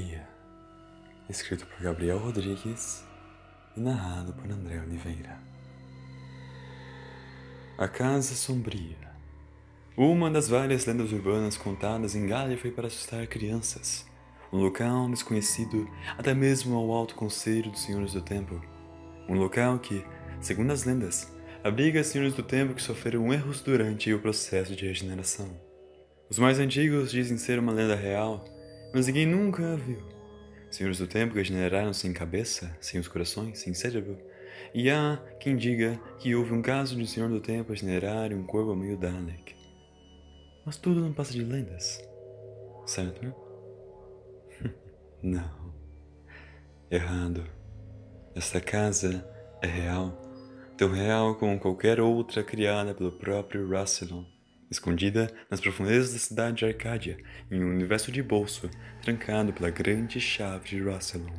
Sombria, escrito por Gabriel Rodrigues e narrado por André Oliveira. A Casa Sombria, uma das várias lendas urbanas contadas em Gallifrey para assustar crianças, um local desconhecido até mesmo ao alto conselho dos Senhores do Tempo, um local que, segundo as lendas, abriga senhores do tempo que sofreram erros durante o processo de regeneração. Os mais antigos dizem ser uma lenda real, mas ninguém nunca a viu. Senhores do tempo que regeneraram sem cabeça, sem os corações, sem cérebro. E há quem diga que houve um caso de um senhor do tempo regenerar um corpo meio Dalek. Mas tudo não passa de lendas, certo? Né? não. Errado. Esta casa é real, tão real como qualquer outra criada pelo próprio Rassilon escondida nas profundezas da cidade de Arcádia, em um universo de bolso, trancado pela grande chave de Rassilon.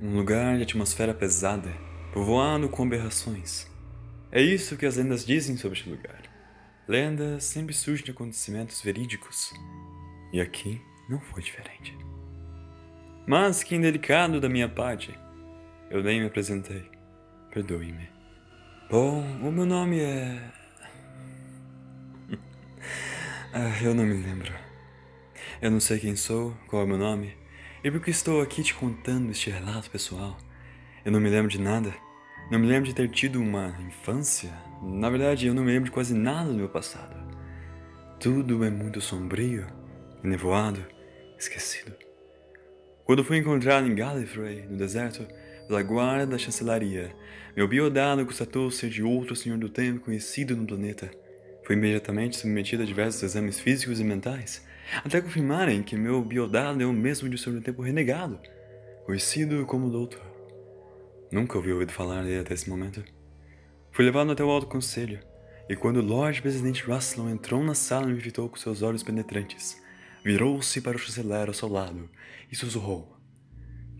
Um lugar de atmosfera pesada, povoado com aberrações. É isso que as lendas dizem sobre este lugar. Lendas sempre surgem de acontecimentos verídicos. E aqui não foi diferente. Mas que indelicado da minha parte. Eu nem me apresentei. Perdoe-me. Bom, o meu nome é. Ah, eu não me lembro. Eu não sei quem sou, qual é o meu nome, e por que estou aqui te contando este relato pessoal. Eu não me lembro de nada. Não me lembro de ter tido uma infância. Na verdade, eu não me lembro de quase nada do meu passado. Tudo é muito sombrio, nevoado, esquecido. Quando fui encontrado em Gallifrey, no deserto, pela guarda da chancelaria, meu biodado constatou ser de outro senhor do tempo conhecido no planeta. Fui imediatamente submetido a diversos exames físicos e mentais, até confirmarem que meu biodado é o mesmo de seu tempo renegado, conhecido como Doutor. Nunca ouvi ouvido falar dele até esse momento. Fui levado até o Alto Conselho, e quando o Lord Presidente Russell entrou na sala e me fitou com seus olhos penetrantes, virou-se para o chanceler ao seu lado e sussurrou: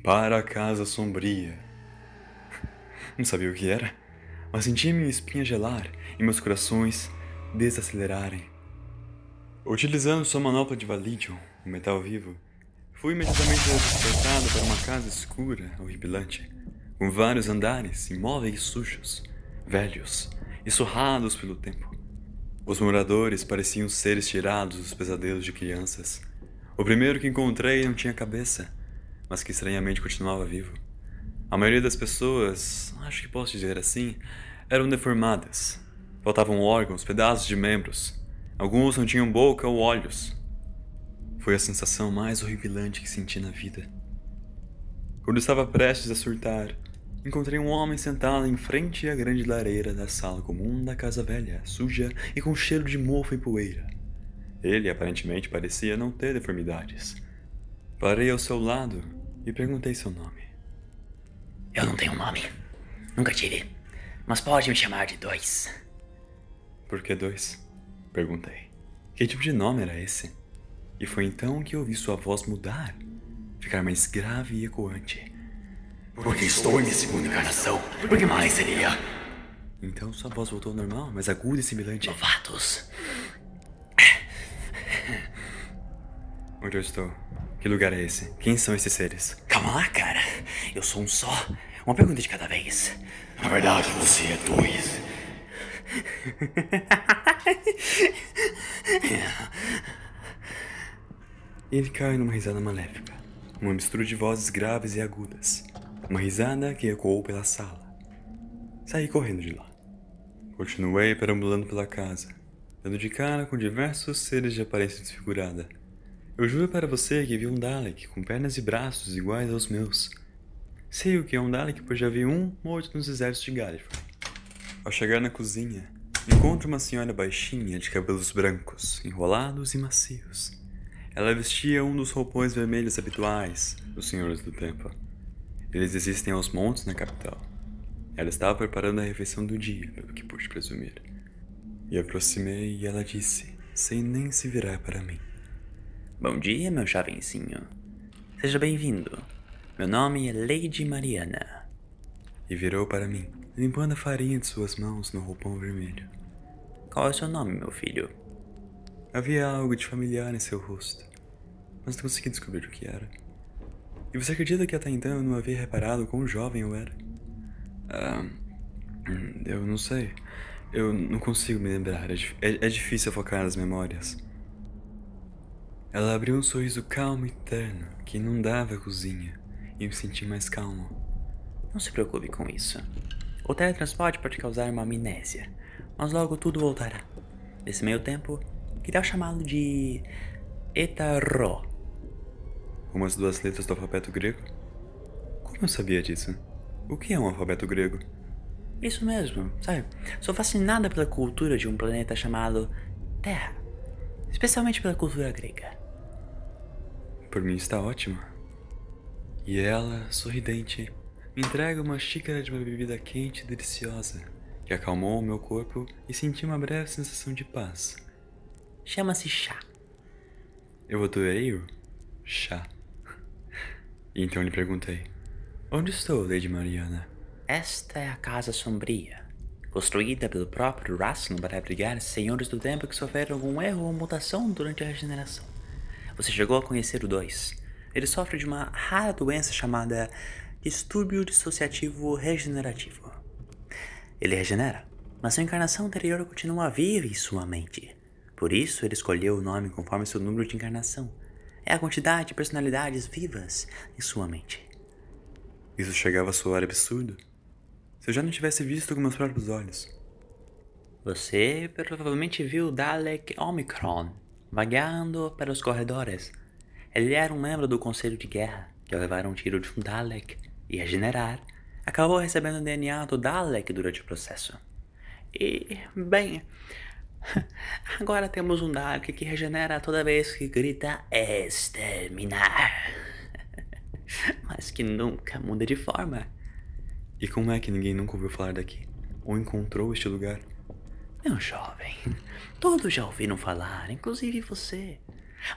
Para a casa sombria. Não sabia o que era, mas senti minha espinha gelar e meus corações desacelerarem. Utilizando sua manopla de Validium, um metal vivo, fui imediatamente transportado para uma casa escura, horripilante, com vários andares, imóveis sujos, velhos e surrados pelo tempo. Os moradores pareciam seres tirados dos pesadelos de crianças. O primeiro que encontrei não tinha cabeça, mas que estranhamente continuava vivo. A maioria das pessoas, acho que posso dizer assim, eram deformadas, Faltavam órgãos, pedaços de membros. Alguns não tinham boca ou olhos. Foi a sensação mais horripilante que senti na vida. Quando estava prestes a surtar, encontrei um homem sentado em frente à grande lareira da sala comum da casa velha, suja e com cheiro de mofo e poeira. Ele aparentemente parecia não ter deformidades. Parei ao seu lado e perguntei seu nome. Eu não tenho nome. Nunca tive. Mas pode me chamar de dois. Por que dois? Perguntei. Que tipo de nome era esse? E foi então que ouvi sua voz mudar, ficar mais grave e ecoante. Porque estou em minha segunda encarnação. Por que mais seria? Então sua voz voltou ao normal, mais aguda e similante. Novatos. Onde eu estou? Que lugar é esse? Quem são esses seres? Calma lá, cara. Eu sou um só. Uma pergunta de cada vez. Na verdade, você é dois. Ele cai numa risada maléfica, uma mistura de vozes graves e agudas, uma risada que ecoou pela sala. Saí correndo de lá. Continuei perambulando pela casa, dando de cara com diversos seres de aparência desfigurada. Eu juro para você que vi um Dalek com pernas e braços iguais aos meus. Sei o que é um Dalek, pois já vi um morto nos exércitos de Gallifrey. Ao chegar na cozinha, encontro uma senhora baixinha de cabelos brancos, enrolados e macios. Ela vestia um dos roupões vermelhos habituais dos senhores do tempo. Eles existem aos montes na capital. Ela estava preparando a refeição do dia, pelo que pude presumir. E aproximei e ela disse, sem nem se virar para mim: Bom dia, meu chavencinho. Seja bem-vindo. Meu nome é Lady Mariana. E virou para mim limpando a farinha de suas mãos no roupão vermelho. Qual é o seu nome, meu filho? Havia algo de familiar em seu rosto, mas não consegui descobrir o que era. E você acredita que até então eu não havia reparado quão jovem eu era? Ah, eu não sei. Eu não consigo me lembrar. É, é, é difícil focar nas memórias. Ela abriu um sorriso calmo e terno que inundava a cozinha e me senti mais calmo. Não se preocupe com isso. O teletransporte pode causar uma amnésia, mas logo tudo voltará. Nesse meio tempo, que tal chamá-lo de Etaró? Como as duas letras do alfabeto grego? Como eu sabia disso? O que é um alfabeto grego? Isso mesmo, sabe? Sou fascinada pela cultura de um planeta chamado Terra, especialmente pela cultura grega. Por mim está ótimo. E ela, sorridente, me entrega uma xícara de uma bebida quente e deliciosa, que acalmou o meu corpo e senti uma breve sensação de paz. Chama-se chá. Eu adorei o chá. E então lhe perguntei: Onde estou, Lady Mariana? Esta é a Casa Sombria, construída pelo próprio Rassilon para abrigar senhores do tempo que sofreram algum erro ou mutação durante a regeneração. Você chegou a conhecer o 2. Ele sofre de uma rara doença chamada distúrbio dissociativo regenerativo. Ele regenera, mas sua encarnação anterior continua viva em sua mente. Por isso, ele escolheu o nome conforme seu número de encarnação. É a quantidade de personalidades vivas em sua mente. Isso chegava a soar absurdo? Se eu já não tivesse visto com meus próprios olhos. Você provavelmente viu Dalek Omicron vagueando pelos corredores. Ele era um membro do Conselho de Guerra, que ao levar um tiro de um Dalek e regenerar, acabou recebendo o DNA do Dalek durante o processo. E, bem, agora temos um Dalek que regenera toda vez que grita exterminar. Mas que nunca muda de forma. E como é que ninguém nunca ouviu falar daqui? Ou encontrou este lugar? Meu jovem, todos já ouviram falar, inclusive você.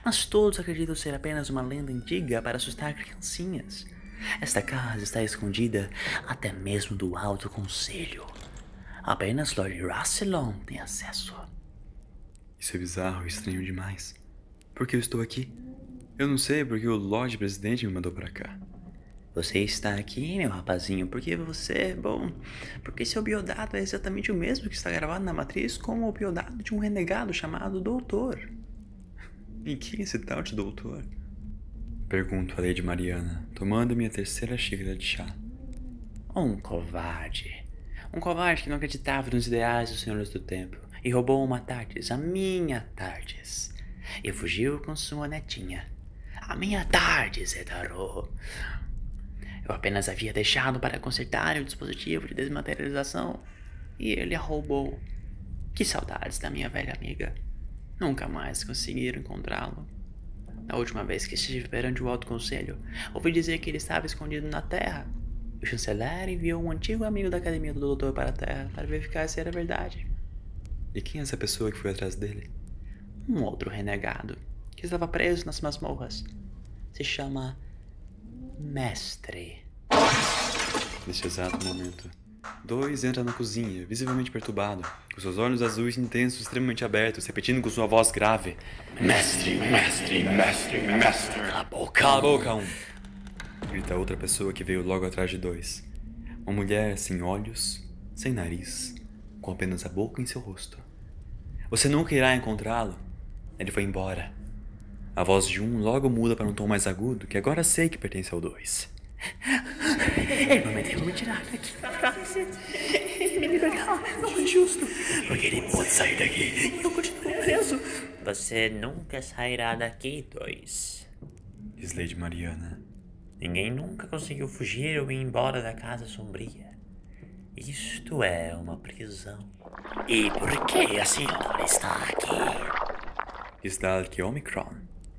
Mas todos acreditam ser apenas uma lenda antiga para assustar criancinhas. Esta casa está escondida até mesmo do Alto Conselho. Apenas Lord Rassilon tem acesso. Isso é bizarro e estranho demais. Por que eu estou aqui? Eu não sei porque o Lorde Presidente me mandou para cá. Você está aqui, meu rapazinho, porque você, bom, porque seu biodado é exatamente o mesmo que está gravado na matriz como o biodado de um renegado chamado Doutor. E quem é esse tal de Doutor? Pergunto a Lady Mariana, tomando minha terceira xícara de chá. Um covarde. Um covarde que não acreditava nos ideais dos senhores do tempo e roubou uma Tardes, a minha Tardes. E fugiu com sua netinha. A minha Tardes, Edarô. Eu apenas havia deixado para consertar o dispositivo de desmaterialização e ele a roubou. Que saudades da minha velha amiga. Nunca mais conseguiram encontrá-lo. Na última vez que estive perante o Alto Conselho, ouvi dizer que ele estava escondido na Terra. O chanceler enviou um antigo amigo da Academia do Doutor para a Terra para verificar se era verdade. E quem é essa pessoa que foi atrás dele? Um outro renegado, que estava preso nas masmorras. Se chama Mestre. Neste exato momento, dois entra na cozinha, visivelmente perturbado, com seus olhos azuis intensos extremamente abertos, repetindo com sua voz grave: Mestre, mestre, mestre, mestre. Cala a boca! Cala a boca, um! Grita outra pessoa que veio logo atrás de dois. Uma mulher sem olhos, sem nariz, com apenas a boca em seu rosto. Você nunca irá encontrá-lo. Ele foi embora. A voz de um logo muda para um tom mais agudo, que agora sei que pertence ao dois. Ele prometeu me tirar daqui pra me libertar. Não é justo. Porque ele pode sair daqui e eu continuo preso. Você nunca sairá daqui, dois. Diz Lady Mariana. Ninguém nunca conseguiu fugir ou ir embora da Casa Sombria. Isto é uma prisão. E por que a senhora está aqui? Está aqui Omicron,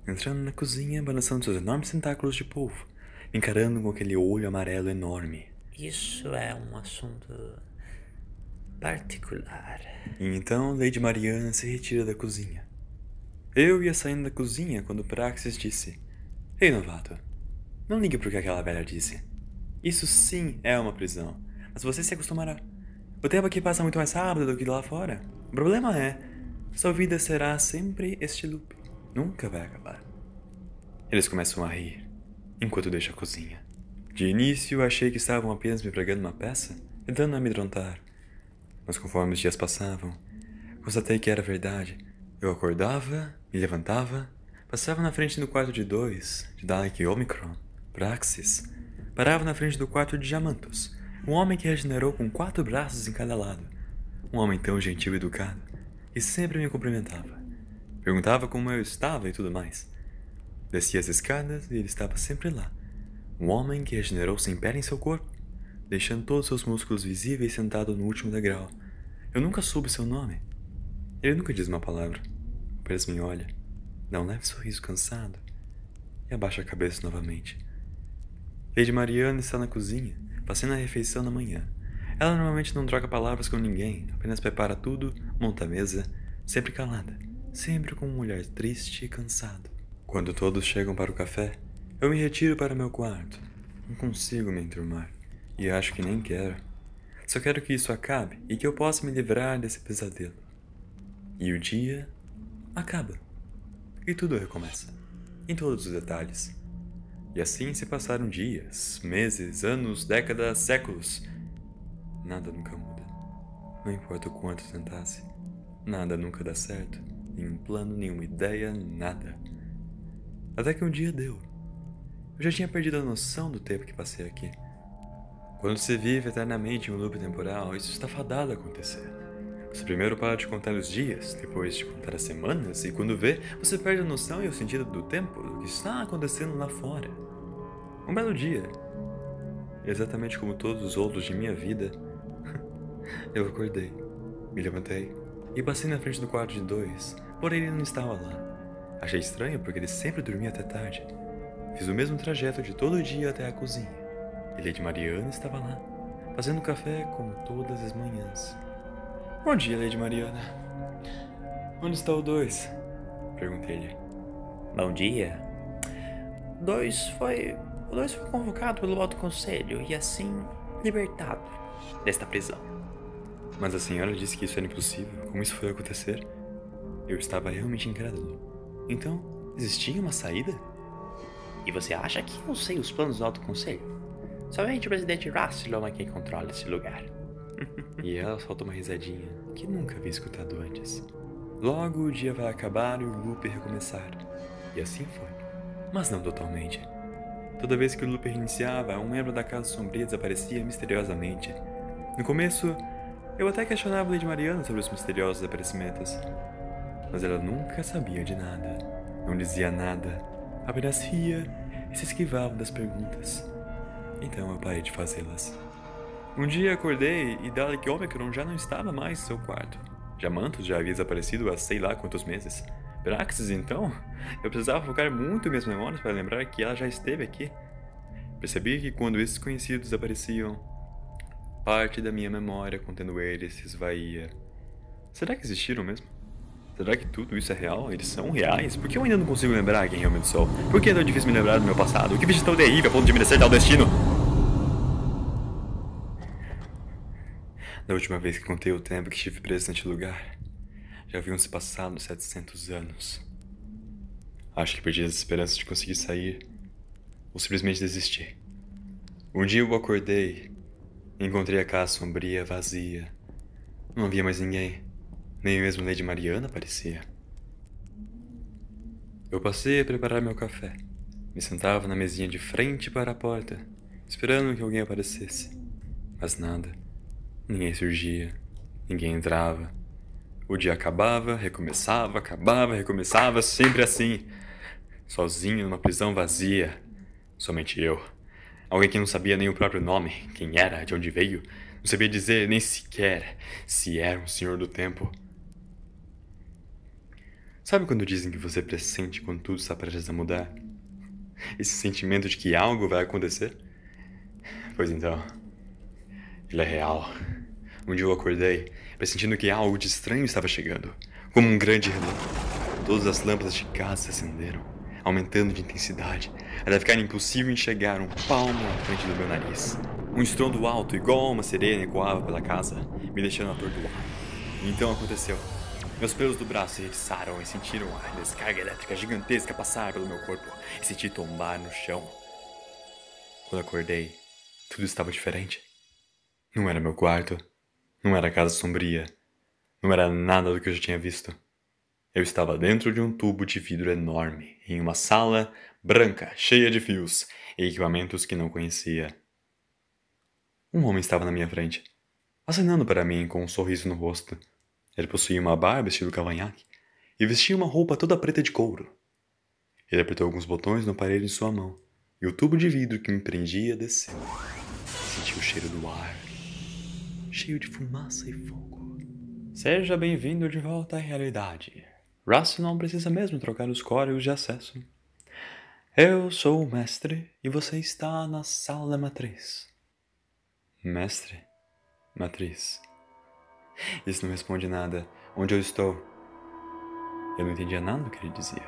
entrando na cozinha, balançando seus enormes tentáculos de polvo, encarando com aquele olho amarelo enorme. Isso é um assunto particular. E então Lady Mariana se retira da cozinha. Eu ia saindo da cozinha quando Praxis disse: Ei, novato, não ligue pro que aquela velha disse. Isso sim é uma prisão, mas você se acostumará. O tempo aqui passa muito mais rápido do que lá fora. O problema é, sua vida será sempre este loop. Nunca vai acabar. Eles começam a rir. Enquanto deixo a cozinha. De início, achei que estavam apenas me pregando uma peça, tentando amedrontar. Mas conforme os dias passavam, constatei que era verdade. Eu acordava, me levantava, passava na frente do quarto de dois, de Dalek Omicron, Praxis, parava na frente do quarto de Diamantos, um homem que regenerou com quatro braços em cada lado. Um homem tão gentil e educado, e sempre me cumprimentava. Perguntava como eu estava e tudo mais. Descia as escadas e ele estava sempre lá. Um homem que regenerou sem pele em seu corpo, deixando todos seus músculos visíveis sentado no último degrau. Eu nunca soube seu nome. Ele nunca diz uma palavra. Apenas me olha, dá um leve sorriso cansado e abaixa a cabeça novamente. Lady Mariana está na cozinha, fazendo a refeição na manhã. Ela normalmente não troca palavras com ninguém, apenas prepara tudo, monta a mesa, sempre calada, sempre com um olhar triste e cansado. Quando todos chegam para o café, eu me retiro para meu quarto. Não consigo me enturmar. E acho que nem quero. Só quero que isso acabe e que eu possa me livrar desse pesadelo. E o dia acaba. E tudo recomeça. Em todos os detalhes. E assim se passaram dias, meses, anos, décadas, séculos. Nada nunca muda. Não importa o quanto tentasse. Nada nunca dá certo. Nenhum plano, nenhuma ideia, nada. Até que um dia deu. Eu já tinha perdido a noção do tempo que passei aqui. Quando você vive eternamente em um loop temporal, isso está fadado a acontecer. Você primeiro para de contar os dias, depois de contar as semanas, e quando vê, você perde a noção e o sentido do tempo, do que está acontecendo lá fora. Um belo dia, exatamente como todos os outros de minha vida, eu acordei, me levantei e passei na frente do quarto de dois, porém ele não estava lá. Achei estranho porque ele sempre dormia até tarde. Fiz o mesmo trajeto de todo dia até a cozinha. E Lady Mariana estava lá, fazendo café como todas as manhãs. Bom dia, Lady Mariana. Onde está o dois? Perguntei-lhe. Bom dia. Dois foi. O dois foi convocado pelo Alto Conselho e assim libertado desta prisão. Mas a senhora disse que isso era impossível. Como isso foi acontecer? Eu estava realmente incrédulo. Então, existia uma saída? E você acha que eu sei os planos do Alto Conselho? Somente o presidente Rassilon é quem controla esse lugar. e ela solta uma risadinha que nunca havia escutado antes. Logo o dia vai acabar e o loop recomeçar. E assim foi. Mas não totalmente. Toda vez que o loop reiniciava, um membro da Casa Sombria desaparecia misteriosamente. No começo, eu até questionava Lady Mariana sobre os misteriosos aparecimentos mas ela nunca sabia de nada, não dizia nada, apenas ria e se esquivava das perguntas. Então eu parei de fazê-las. Um dia acordei e Dalek Omicron já não estava mais em seu quarto. Diamantos já havia desaparecido há sei lá quantos meses. Praxis, então? Eu precisava focar muito minhas memórias para lembrar que ela já esteve aqui. Percebi que quando esses conhecidos desapareciam, parte da minha memória contendo eles se esvaía. Será que existiram mesmo? Será que tudo isso é real? Eles são reais? Por que eu ainda não consigo lembrar quem realmente sou? Por que é tão difícil me lembrar do meu passado? O que fiz tão terrível a ponto de merecer tal destino? Da última vez que contei o tempo que estive preso neste lugar, já haviam se passado 700 anos. Acho que perdi as esperanças de conseguir sair, ou simplesmente desisti. Um dia eu acordei encontrei a casa sombria, vazia. Não havia mais ninguém. Nem mesmo Lady Mariana aparecia. Eu passei a preparar meu café. Me sentava na mesinha de frente para a porta, esperando que alguém aparecesse. Mas nada. Ninguém surgia. Ninguém entrava. O dia acabava, recomeçava, acabava, recomeçava, sempre assim. Sozinho numa prisão vazia. Somente eu. Alguém que não sabia nem o próprio nome, quem era, de onde veio. Não sabia dizer nem sequer se era um senhor do tempo. Sabe quando dizem que você pressente quando tudo está prestes a mudar? Esse sentimento de que algo vai acontecer? Pois então, ele é real. Um dia eu acordei, pressentindo que algo de estranho estava chegando, como um grande relâmpago. Todas as lâmpadas de casa se acenderam, aumentando de intensidade, até ficar impossível enxergar um palmo à frente do meu nariz. Um estrondo alto, igual a uma sirene, ecoava pela casa, me deixando atordoado. Então aconteceu. Meus pelos do braço se e sentiram a descarga elétrica gigantesca passar pelo meu corpo e senti tombar no chão. Quando acordei, tudo estava diferente. Não era meu quarto, não era casa sombria, não era nada do que eu já tinha visto. Eu estava dentro de um tubo de vidro enorme, em uma sala branca, cheia de fios e equipamentos que não conhecia. Um homem estava na minha frente, acenando para mim com um sorriso no rosto. Ele possuía uma barba estilo cavanhaque e vestia uma roupa toda preta de couro. Ele apertou alguns botões no aparelho em sua mão e o tubo de vidro que me prendia desceu. Senti o cheiro do ar, cheio de fumaça e fogo. Seja bem-vindo de volta à realidade. Russ não precisa mesmo trocar os códigos de acesso. Eu sou o mestre e você está na sala matriz. Mestre? Matriz. Isso não responde nada. Onde eu estou? Eu não entendia nada do que ele dizia.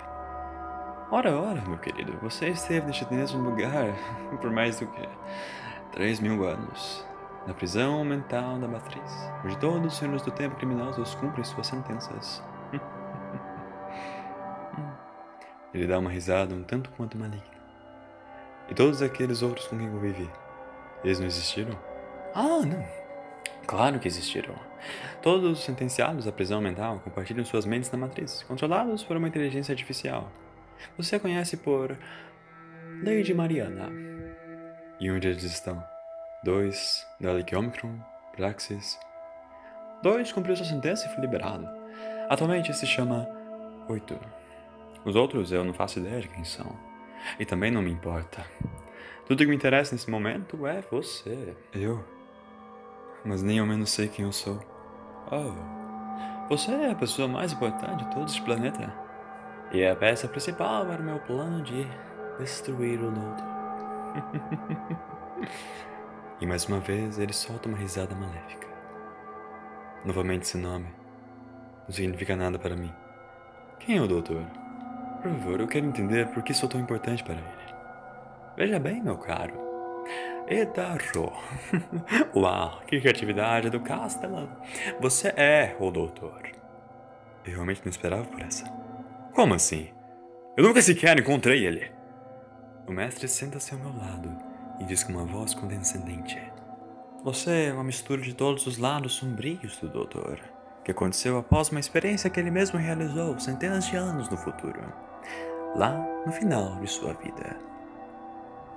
Ora, ora, meu querido, você esteve neste mesmo lugar por mais do que três mil anos. Na prisão mental da matriz, onde todos os senhores do tempo criminosos cumprem suas sentenças. Ele dá uma risada um tanto quanto maligna. E todos aqueles outros com quem convivi, eles não existiram? Ah, não. Claro que existiram. Todos os sentenciados à prisão mental compartilham suas mentes na matriz, controlados por uma inteligência artificial. Você a conhece por Lady Mariana. E onde eles estão? Dois, Dalek Omicron, Praxis. Dois cumpriu sua sentença e foi liberado. Atualmente se chama Oito. Os outros eu não faço ideia de quem são. E também não me importa. Tudo que me interessa nesse momento é você. Eu? Mas nem ao menos sei quem eu sou. Oh. Você é a pessoa mais importante de todo este planeta. E a peça principal para o meu plano de destruir o Ludo. e mais uma vez ele solta uma risada maléfica. Novamente esse nome. Não significa nada para mim. Quem é o doutor? Por favor, eu quero entender por que sou tão importante para ele. Veja bem, meu caro. Edarro. Uau, que criatividade do Castellan. Você é o doutor. Eu realmente não esperava por essa. Como assim? Eu nunca sequer encontrei ele. O mestre senta-se ao meu lado e diz com uma voz condescendente: Você é uma mistura de todos os lados sombrios do doutor, que aconteceu após uma experiência que ele mesmo realizou centenas de anos no futuro lá no final de sua vida.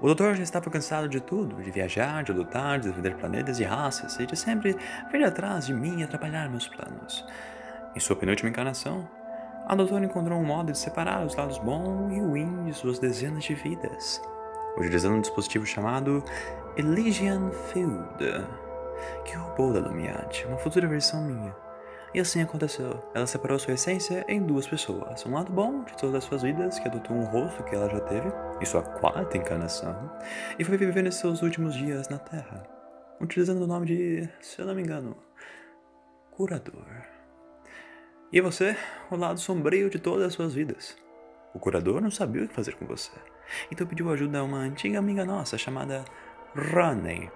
O doutor já estava cansado de tudo, de viajar, de lutar, de defender planetas e raças, e de sempre vir atrás de mim e atrapalhar meus planos. Em sua penúltima encarnação, a doutora encontrou um modo de separar os lados bom e ruim de suas dezenas de vidas, utilizando um dispositivo chamado Elysian Field, que roubou da Lumiade, uma futura versão minha. E assim aconteceu. Ela separou sua essência em duas pessoas. Um lado bom de todas as suas vidas, que adotou um rosto que ela já teve, em sua quarta encarnação, e foi vivendo seus últimos dias na Terra, utilizando o nome de, se eu não me engano, Curador. E você, o lado sombrio de todas as suas vidas. O curador não sabia o que fazer com você, então pediu ajuda a uma antiga amiga nossa chamada Ronnie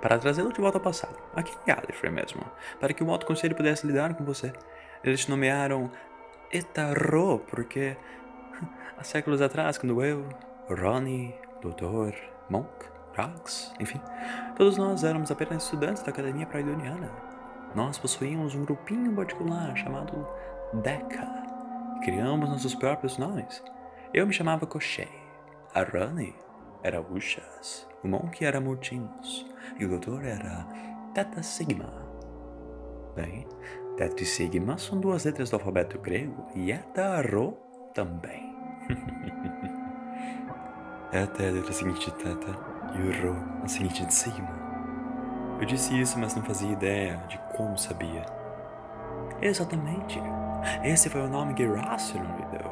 para trazê-lo de volta ao passado, aqui em Gallifrey mesmo, para que o Alto Conselho pudesse lidar com você. Eles te nomearam Etarro, porque há séculos atrás, quando eu, Ronnie, Doutor, Monk, Rax, enfim, todos nós éramos apenas estudantes da Academia Praidoniana. Nós possuíamos um grupinho particular chamado Deca. Criamos nossos próprios nomes. Eu me chamava Koshei. A Ronnie era Ushas. O Monk era Murtinus e o doutor era Teta Sigma. Bem, Teta e Sigma são duas letras do alfabeto grego e Eta Rho também. É a letra seguinte de Teta e o Rho a seguinte de Sigma. Eu disse isso, mas não fazia ideia de como sabia. Exatamente. Esse foi o nome que Rassilon me deu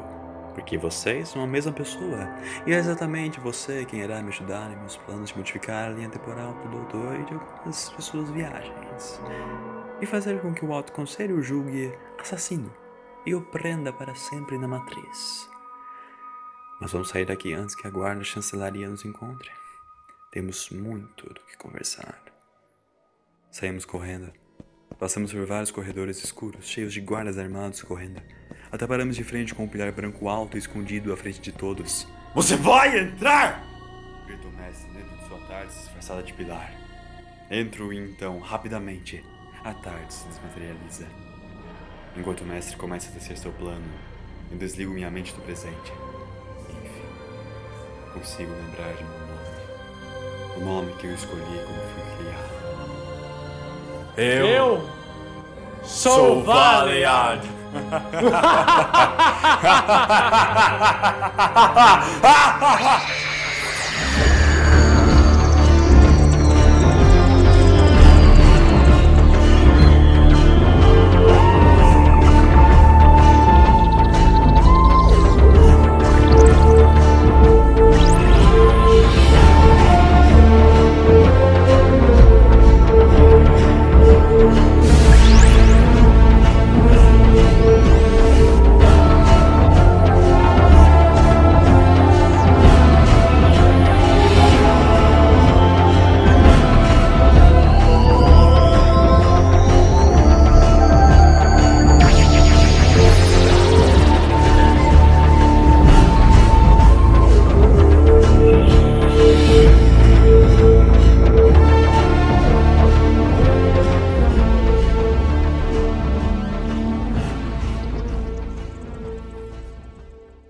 porque vocês são a mesma pessoa. E é exatamente você quem irá me ajudar em meus planos de modificar a linha temporal do doutor e de algumas de suas viagens. E fazer com que o Alto Conselho o julgue assassino e o prenda para sempre na matriz. Mas vamos sair daqui antes que a guarda chancelaria nos encontre. Temos muito do que conversar. Saímos correndo. Passamos por vários corredores escuros, cheios de guardas armados correndo. Até paramos de frente com um pilar branco alto e escondido à frente de todos. Você vai entrar! Gritou o mestre dentro de sua Tardes disfarçada de pilar. Entro então, rapidamente, a Tardes se desmaterializa. Enquanto o mestre começa a tecer seu plano, eu desligo minha mente do presente. Enfim, consigo lembrar de meu nome. O nome que eu escolhi quando fui criado. Eu, sou Valiant!